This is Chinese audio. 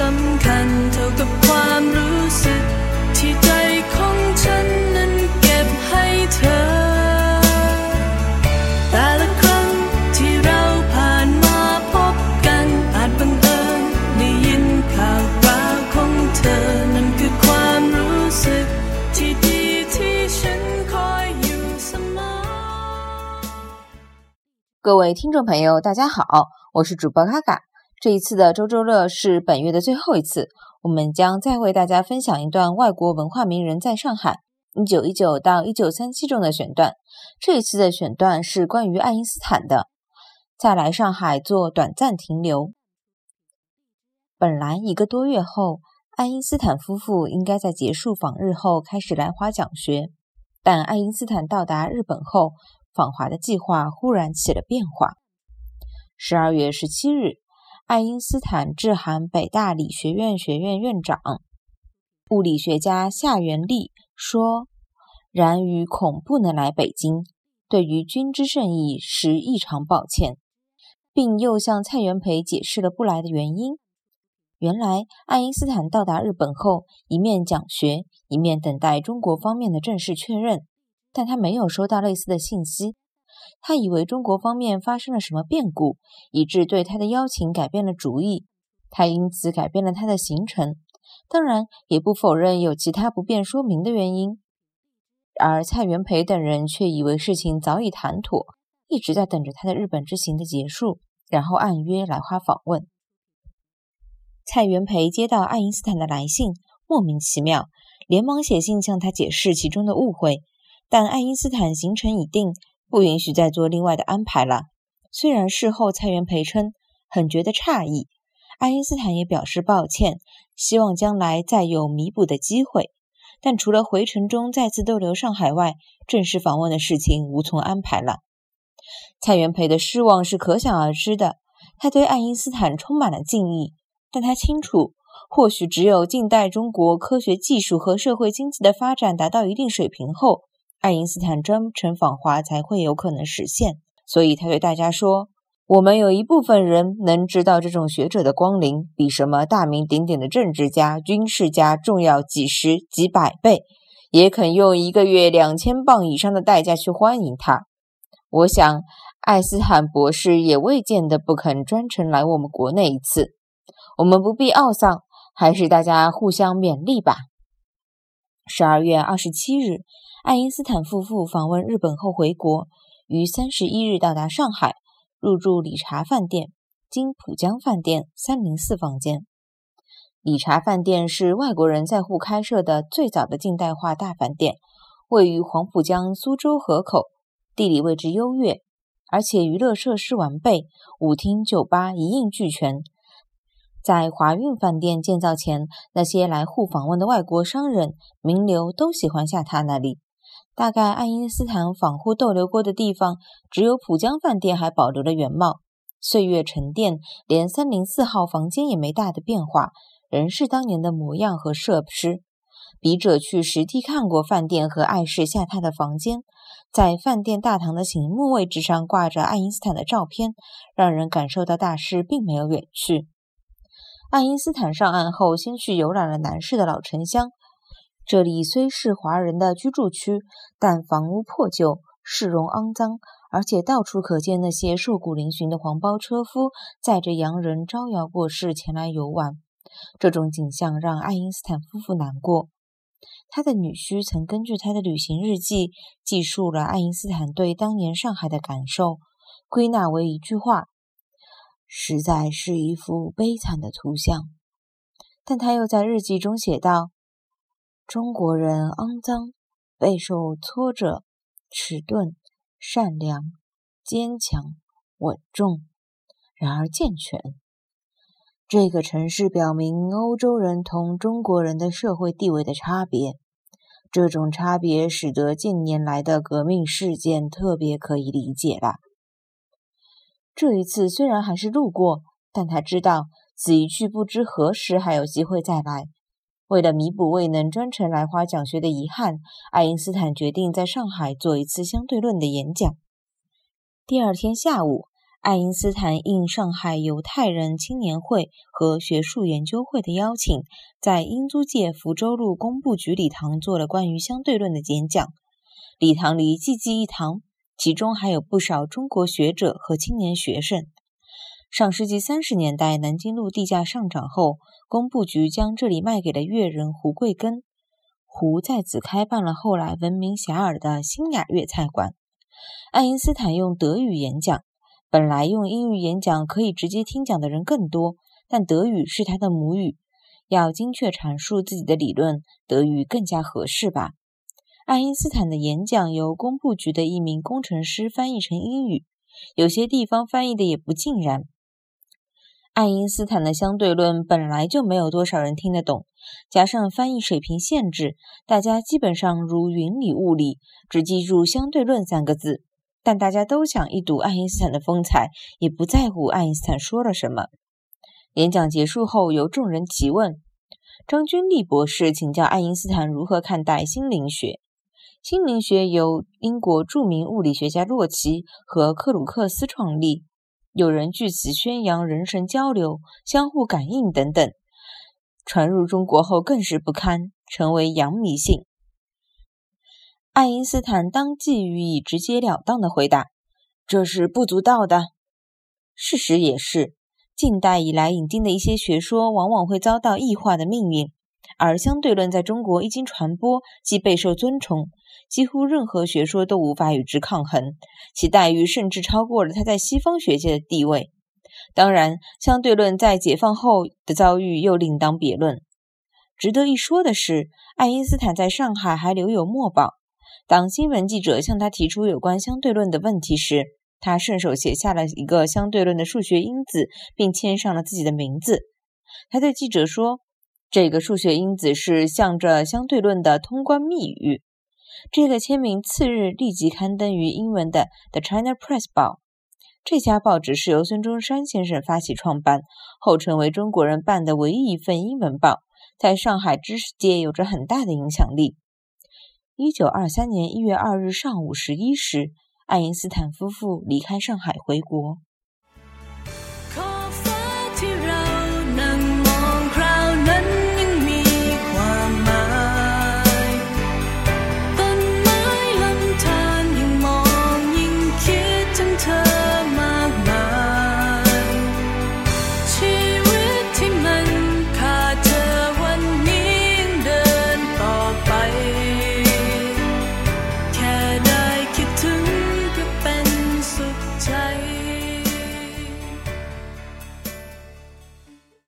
สำคัญเท่ากับความรู้สึก ที่ใจของฉันนั้นเก็บให้เธอ แต่ละครั้งที่เราผ่านมาพบกันอาจบังเอิญได้ยินข่าวคราวของเธอ นั่นคือความรู้สึก ที่ดีที่ฉันคอยอยู่เสมอ 各位听众朋友，大家好，我是主播嘎嘎。 这一次的周周乐是本月的最后一次，我们将再为大家分享一段外国文化名人在上海一九一九到一九三七中的选段。这一次的选段是关于爱因斯坦的，在来上海做短暂停留。本来一个多月后，爱因斯坦夫妇应该在结束访日后开始来华讲学，但爱因斯坦到达日本后，访华的计划忽然起了变化。十二月十七日，爱因斯坦致函北大理学院学院院长、物理学家夏元利说：“然于恐不能来北京，对于君之盛意实异常抱歉。”并又向蔡元培解释了不来的原因。原来，爱因斯坦到达日本后，一面讲学，一面等待中国方面的正式确认，但他没有收到类似的信息。他以为中国方面发生了什么变故，以致对他的邀请改变了主意。他因此改变了他的行程，当然也不否认有其他不便说明的原因。而蔡元培等人却以为事情早已谈妥，一直在等着他的日本之行的结束，然后按约来华访问。蔡元培接到爱因斯坦的来信，莫名其妙，连忙写信向他解释其中的误会。但爱因斯坦行程已定，不允许再做另外的安排了。虽然事后蔡元培称很觉得诧异，爱因斯坦也表示抱歉，希望将来再有弥补的机会。但除了回程中再次逗留上海外，正式访问的事情无从安排了。蔡元培的失望是可想而知的，他对爱因斯坦充满了敬意。但他清楚，或许只有近代中国科学技术和社会经济的发展达到一定水平后，爱因斯坦专程访华才会有可能实现。所以他对大家说：“我们有一部分人能知道这种学者的光临比什么大名鼎鼎的政治家、军事家重要几十几百倍，也肯用一个月两千磅以上的代价去欢迎他。我想，爱斯坦博士也未见得不肯专程来我们国内一次。”我们不必懊丧，还是大家互相勉励吧。十二月二十七日，爱因斯坦夫妇访问日本后回国，于三十一日到达上海，入住理查饭店（金浦江饭店三零四房间）。理查饭店是外国人在沪开设的最早的近代化大饭店，位于黄浦江苏州河口，地理位置优越，而且娱乐设施完备，舞厅、酒吧一应俱全。在华运饭店建造前，那些来沪访问的外国商人、名流都喜欢下榻那里。大概爱因斯坦访沪逗留过的地方，只有浦江饭店还保留了原貌。岁月沉淀，连三零四号房间也没大的变化，仍是当年的模样和设施。笔者去实地看过饭店和爱士下榻的房间，在饭店大堂的醒目位置上挂着爱因斯坦的照片，让人感受到大师并没有远去。爱因斯坦上岸后，先去游览了南市的老城乡。这里虽是华人的居住区，但房屋破旧，市容肮脏，而且到处可见那些瘦骨嶙峋的黄包车夫载着洋人招摇过市前来游玩。这种景象让爱因斯坦夫妇难过。他的女婿曾根据他的旅行日记记述了爱因斯坦对当年上海的感受，归纳为一句话。实在是一幅悲惨的图像，但他又在日记中写道：“中国人肮脏，备受挫折，迟钝，善良，坚强，稳重，然而健全。这个城市表明欧洲人同中国人的社会地位的差别，这种差别使得近年来的革命事件特别可以理解了。”这一次虽然还是路过，但他知道此一去不知何时还有机会再来。为了弥补未能专程来华讲学的遗憾，爱因斯坦决定在上海做一次相对论的演讲。第二天下午，爱因斯坦应上海犹太人青年会和学术研究会的邀请，在英租界福州路工部局礼堂做了关于相对论的演讲。礼堂里济济一堂，其中还有不少中国学者和青年学生。上世纪三十年代，南京路地价上涨后，工部局将这里卖给了粤人胡贵根。胡在此开办了后来闻名遐迩的新雅粤菜馆。爱因斯坦用德语演讲。本来用英语演讲可以直接听讲的人更多，但德语是他的母语，要精确阐述自己的理论，德语更加合适吧。爱因斯坦的演讲由工部局的一名工程师翻译成英语，有些地方翻译的也不尽然。爱因斯坦的相对论本来就没有多少人听得懂，加上翻译水平限制，大家基本上如云里雾里，只记住“相对论”三个字。但大家都想一睹爱因斯坦的风采，也不在乎爱因斯坦说了什么。演讲结束后，由众人提问。张君丽博士请教爱因斯坦如何看待心灵学。心灵学由英国著名物理学家洛奇和克鲁克斯创立，有人据此宣扬人神交流、相互感应等等。传入中国后更是不堪，成为洋迷信。爱因斯坦当即予以直截了当的回答：“这是不足道的。”事实也是，近代以来引进的一些学说往往会遭到异化的命运，而相对论在中国一经传播，即备受尊崇，几乎任何学说都无法与之抗衡，其待遇甚至超过了他在西方学界的地位。当然，相对论在解放后的遭遇又另当别论。值得一说的是，爱因斯坦在上海还留有墨宝。当新闻记者向他提出有关相对论的问题时，他顺手写下了一个相对论的数学因子，并签上了自己的名字。他对记者说：“这个数学因子是向着相对论的通关密语。”这个签名次日立即刊登于英文的《The China Press》报。这家报纸是由孙中山先生发起创办，后成为中国人办的唯一一份英文报，在上海知识界有着很大的影响力。一九二三年一月二日上午十一时，爱因斯坦夫妇离开上海回国。